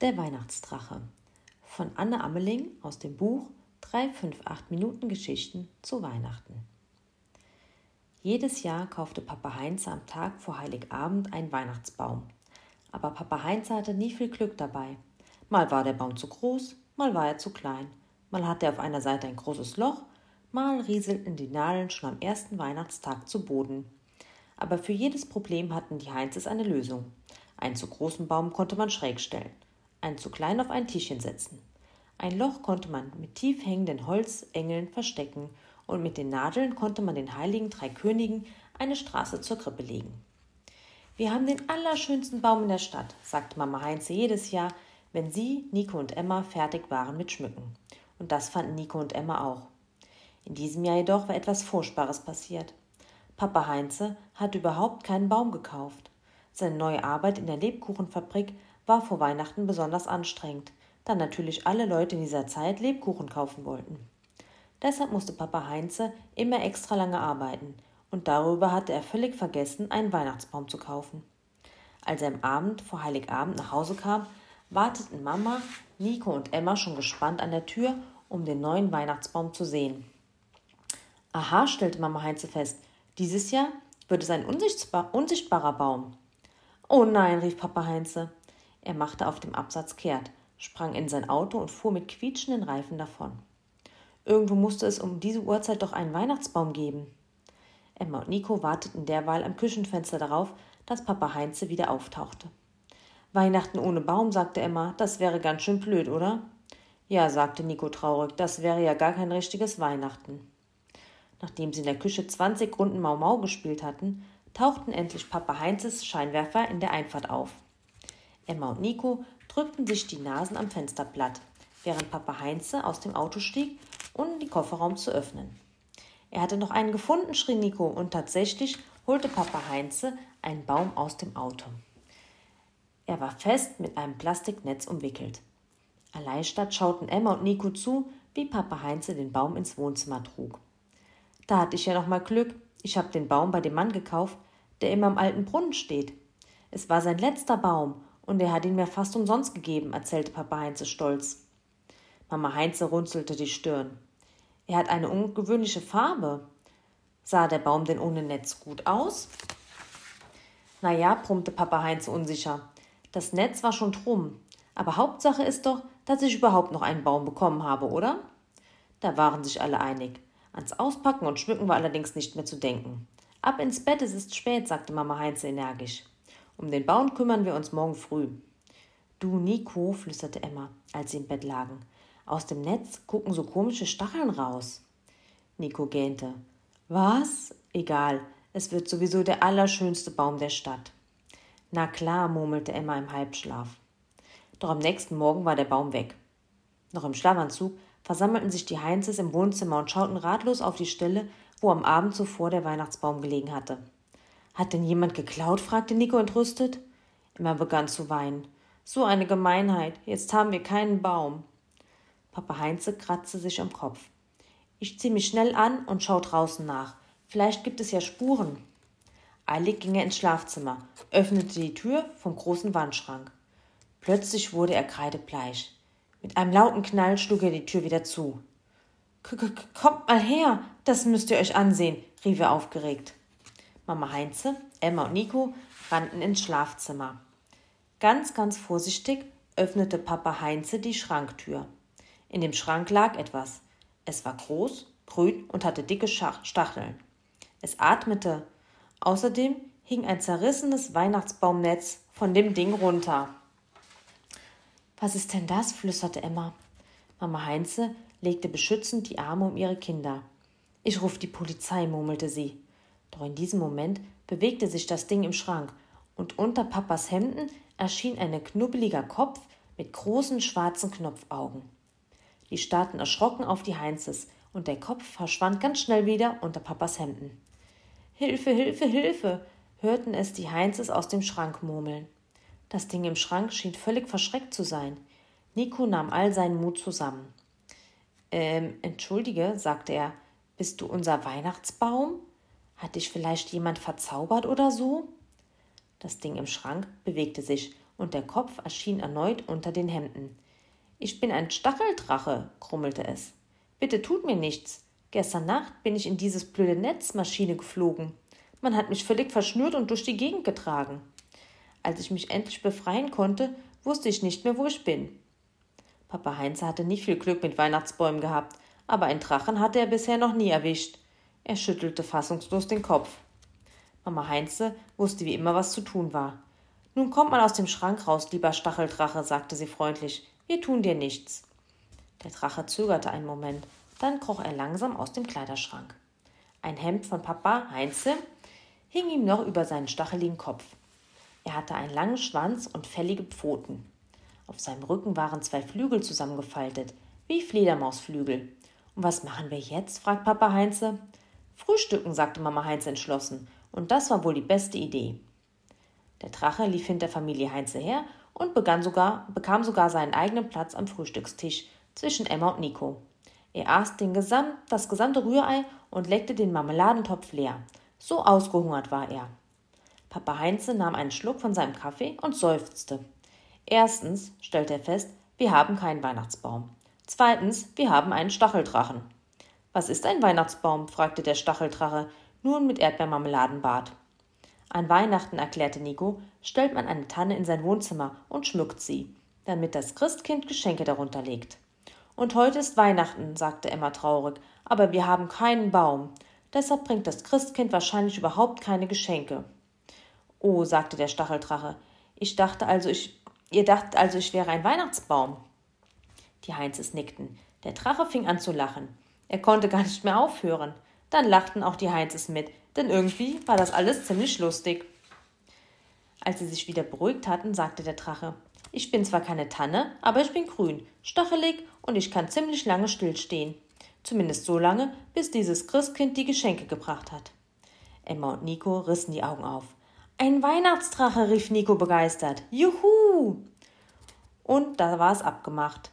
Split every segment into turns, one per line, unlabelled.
Der Weihnachtsdrache von Anne Ammeling aus dem Buch 358 Minuten Geschichten zu Weihnachten. Jedes Jahr kaufte Papa Heinze am Tag vor Heiligabend einen Weihnachtsbaum. Aber Papa Heinze hatte nie viel Glück dabei. Mal war der Baum zu groß, mal war er zu klein, mal hatte er auf einer Seite ein großes Loch, mal rieselten die Nadeln schon am ersten Weihnachtstag zu Boden. Aber für jedes Problem hatten die Heinzes eine Lösung. Einen zu großen Baum konnte man schräg stellen einen zu klein auf ein Tischchen setzen. Ein Loch konnte man mit tief hängenden Holzengeln verstecken und mit den Nadeln konnte man den heiligen drei Königen eine Straße zur Krippe legen. Wir haben den allerschönsten Baum in der Stadt, sagte Mama Heinze jedes Jahr, wenn sie, Nico und Emma fertig waren mit Schmücken. Und das fanden Nico und Emma auch. In diesem Jahr jedoch war etwas Furchtbares passiert. Papa Heinze hatte überhaupt keinen Baum gekauft. Seine neue Arbeit in der Lebkuchenfabrik war vor Weihnachten besonders anstrengend, da natürlich alle Leute in dieser Zeit Lebkuchen kaufen wollten. Deshalb musste Papa Heinze immer extra lange arbeiten, und darüber hatte er völlig vergessen, einen Weihnachtsbaum zu kaufen. Als er am Abend vor Heiligabend nach Hause kam, warteten Mama, Nico und Emma schon gespannt an der Tür, um den neuen Weihnachtsbaum zu sehen. Aha, stellte Mama Heinze fest, dieses Jahr wird es ein unsichtbar, unsichtbarer Baum. Oh nein, rief Papa Heinze. Er machte auf dem Absatz kehrt, sprang in sein Auto und fuhr mit quietschenden Reifen davon. Irgendwo musste es um diese Uhrzeit doch einen Weihnachtsbaum geben. Emma und Nico warteten derweil am Küchenfenster darauf, dass Papa Heinze wieder auftauchte. Weihnachten ohne Baum, sagte Emma, das wäre ganz schön blöd, oder? Ja, sagte Nico traurig, das wäre ja gar kein richtiges Weihnachten. Nachdem sie in der Küche zwanzig Runden Mau Mau gespielt hatten, tauchten endlich Papa Heinzes Scheinwerfer in der Einfahrt auf. Emma und Nico drückten sich die Nasen am Fensterblatt, während Papa Heinze aus dem Auto stieg, um den Kofferraum zu öffnen. Er hatte noch einen gefunden, schrie Nico, und tatsächlich holte Papa Heinze einen Baum aus dem Auto. Er war fest mit einem Plastiknetz umwickelt. Erleichtert schauten Emma und Nico zu, wie Papa Heinze den Baum ins Wohnzimmer trug. Da hatte ich ja noch mal Glück. Ich habe den Baum bei dem Mann gekauft, der immer am alten Brunnen steht. Es war sein letzter Baum und er hat ihn mir fast umsonst gegeben, erzählte Papa Heinze stolz. Mama Heinze runzelte die Stirn. Er hat eine ungewöhnliche Farbe. Sah der Baum denn ohne Netz gut aus? Na ja, brummte Papa Heinze unsicher. Das Netz war schon drum. Aber Hauptsache ist doch, dass ich überhaupt noch einen Baum bekommen habe, oder? Da waren sich alle einig. Ans Auspacken und Schmücken war allerdings nicht mehr zu denken. Ab ins Bett, es ist spät, sagte Mama Heinze energisch. Um den Baum kümmern wir uns morgen früh. Du, Nico, flüsterte Emma, als sie im Bett lagen. Aus dem Netz gucken so komische Stacheln raus. Nico gähnte. Was? Egal, es wird sowieso der allerschönste Baum der Stadt. Na klar, murmelte Emma im Halbschlaf. Doch am nächsten Morgen war der Baum weg. Noch im Schlafanzug versammelten sich die Heinzes im Wohnzimmer und schauten ratlos auf die Stelle, wo am Abend zuvor der Weihnachtsbaum gelegen hatte. Hat denn jemand geklaut? fragte Nico entrüstet. Emma begann zu weinen. So eine Gemeinheit. Jetzt haben wir keinen Baum. Papa Heinze kratzte sich am Kopf. Ich zieh mich schnell an und schau draußen nach. Vielleicht gibt es ja Spuren. Eilig ging er ins Schlafzimmer, öffnete die Tür vom großen Wandschrank. Plötzlich wurde er kreidebleich. Mit einem lauten Knall schlug er die Tür wieder zu. Kommt mal her, das müsst ihr euch ansehen, rief er aufgeregt. Mama Heinze, Emma und Nico rannten ins Schlafzimmer. Ganz, ganz vorsichtig öffnete Papa Heinze die Schranktür. In dem Schrank lag etwas. Es war groß, grün und hatte dicke Stacheln. Es atmete. Außerdem hing ein zerrissenes Weihnachtsbaumnetz von dem Ding runter. Was ist denn das? flüsterte Emma. Mama Heinze legte beschützend die Arme um ihre Kinder. Ich ruf die Polizei, murmelte sie. Doch in diesem Moment bewegte sich das Ding im Schrank, und unter Papas Hemden erschien ein knubbeliger Kopf mit großen schwarzen Knopfaugen. Die starrten erschrocken auf die Heinzes, und der Kopf verschwand ganz schnell wieder unter Papas Hemden. Hilfe, Hilfe, Hilfe! hörten es die Heinzes aus dem Schrank murmeln. Das Ding im Schrank schien völlig verschreckt zu sein. Nico nahm all seinen Mut zusammen. Ähm, entschuldige, sagte er, bist du unser Weihnachtsbaum? Hat dich vielleicht jemand verzaubert oder so? Das Ding im Schrank bewegte sich und der Kopf erschien erneut unter den Hemden. Ich bin ein Stacheldrache, grummelte es. Bitte tut mir nichts. Gestern Nacht bin ich in dieses blöde Netzmaschine geflogen. Man hat mich völlig verschnürt und durch die Gegend getragen. Als ich mich endlich befreien konnte, wusste ich nicht mehr, wo ich bin. Papa Heinze hatte nicht viel Glück mit Weihnachtsbäumen gehabt, aber einen Drachen hatte er bisher noch nie erwischt. Er schüttelte fassungslos den Kopf. Mama Heinze wusste wie immer, was zu tun war. Nun kommt mal aus dem Schrank raus, lieber Stacheldrache, sagte sie freundlich. Wir tun dir nichts. Der Drache zögerte einen Moment, dann kroch er langsam aus dem Kleiderschrank. Ein Hemd von Papa Heinze hing ihm noch über seinen stacheligen Kopf. Er hatte einen langen Schwanz und fällige Pfoten. Auf seinem Rücken waren zwei Flügel zusammengefaltet, wie Fledermausflügel. Und was machen wir jetzt? fragt Papa Heinze. Frühstücken, sagte Mama Heinze entschlossen, und das war wohl die beste Idee. Der Drache lief hinter Familie Heinze her und begann sogar, bekam sogar seinen eigenen Platz am Frühstückstisch zwischen Emma und Nico. Er aß den Gesamt, das gesamte Rührei und leckte den Marmeladentopf leer. So ausgehungert war er. Papa Heinze nahm einen Schluck von seinem Kaffee und seufzte. Erstens stellte er fest, wir haben keinen Weihnachtsbaum. Zweitens, wir haben einen Stacheldrachen. Was ist ein Weihnachtsbaum? fragte der Stacheldrache, nun mit Erdbeermarmeladenbart. An Weihnachten, erklärte Nico, stellt man eine Tanne in sein Wohnzimmer und schmückt sie, damit das Christkind Geschenke darunter legt. Und heute ist Weihnachten, sagte Emma traurig, aber wir haben keinen Baum. Deshalb bringt das Christkind wahrscheinlich überhaupt keine Geschenke. Oh, sagte der Stacheldrache, ich dachte also, ich, ihr dachtet also, ich wäre ein Weihnachtsbaum. Die Heinzes nickten. Der Drache fing an zu lachen. Er konnte gar nicht mehr aufhören. Dann lachten auch die Heinzes mit, denn irgendwie war das alles ziemlich lustig. Als sie sich wieder beruhigt hatten, sagte der Drache: Ich bin zwar keine Tanne, aber ich bin grün, stachelig und ich kann ziemlich lange stillstehen. Zumindest so lange, bis dieses Christkind die Geschenke gebracht hat. Emma und Nico rissen die Augen auf. Ein Weihnachtsdrache, rief Nico begeistert. Juhu! Und da war es abgemacht.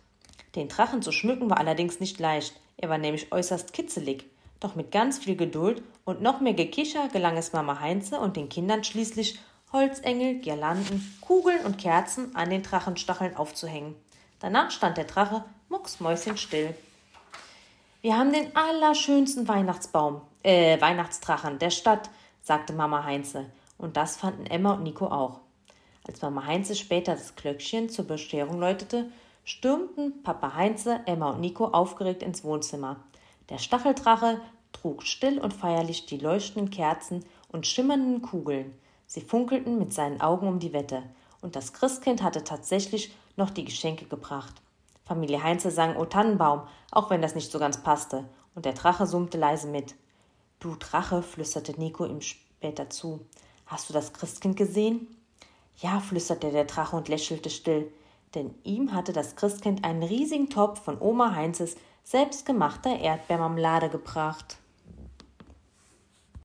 Den Drachen zu schmücken war allerdings nicht leicht, er war nämlich äußerst kitzelig. Doch mit ganz viel Geduld und noch mehr Gekicher gelang es Mama Heinze und den Kindern schließlich, Holzengel, Girlanden, Kugeln und Kerzen an den Drachenstacheln aufzuhängen. Danach stand der Drache mucksmäuschenstill. Wir haben den allerschönsten Weihnachtsbaum, äh, Weihnachtsdrachen der Stadt, sagte Mama Heinze. Und das fanden Emma und Nico auch. Als Mama Heinze später das Glöckchen zur Bescherung läutete, stürmten Papa Heinze, Emma und Nico aufgeregt ins Wohnzimmer. Der Stacheldrache trug still und feierlich die leuchtenden Kerzen und schimmernden Kugeln. Sie funkelten mit seinen Augen um die Wette, und das Christkind hatte tatsächlich noch die Geschenke gebracht. Familie Heinze sang O Tannenbaum, auch wenn das nicht so ganz passte, und der Drache summte leise mit. Du Drache, flüsterte Nico ihm später zu. Hast du das Christkind gesehen? Ja, flüsterte der Drache und lächelte still denn ihm hatte das Christkind einen riesigen Topf von Oma Heinzes selbstgemachter Erdbeermarmelade gebracht.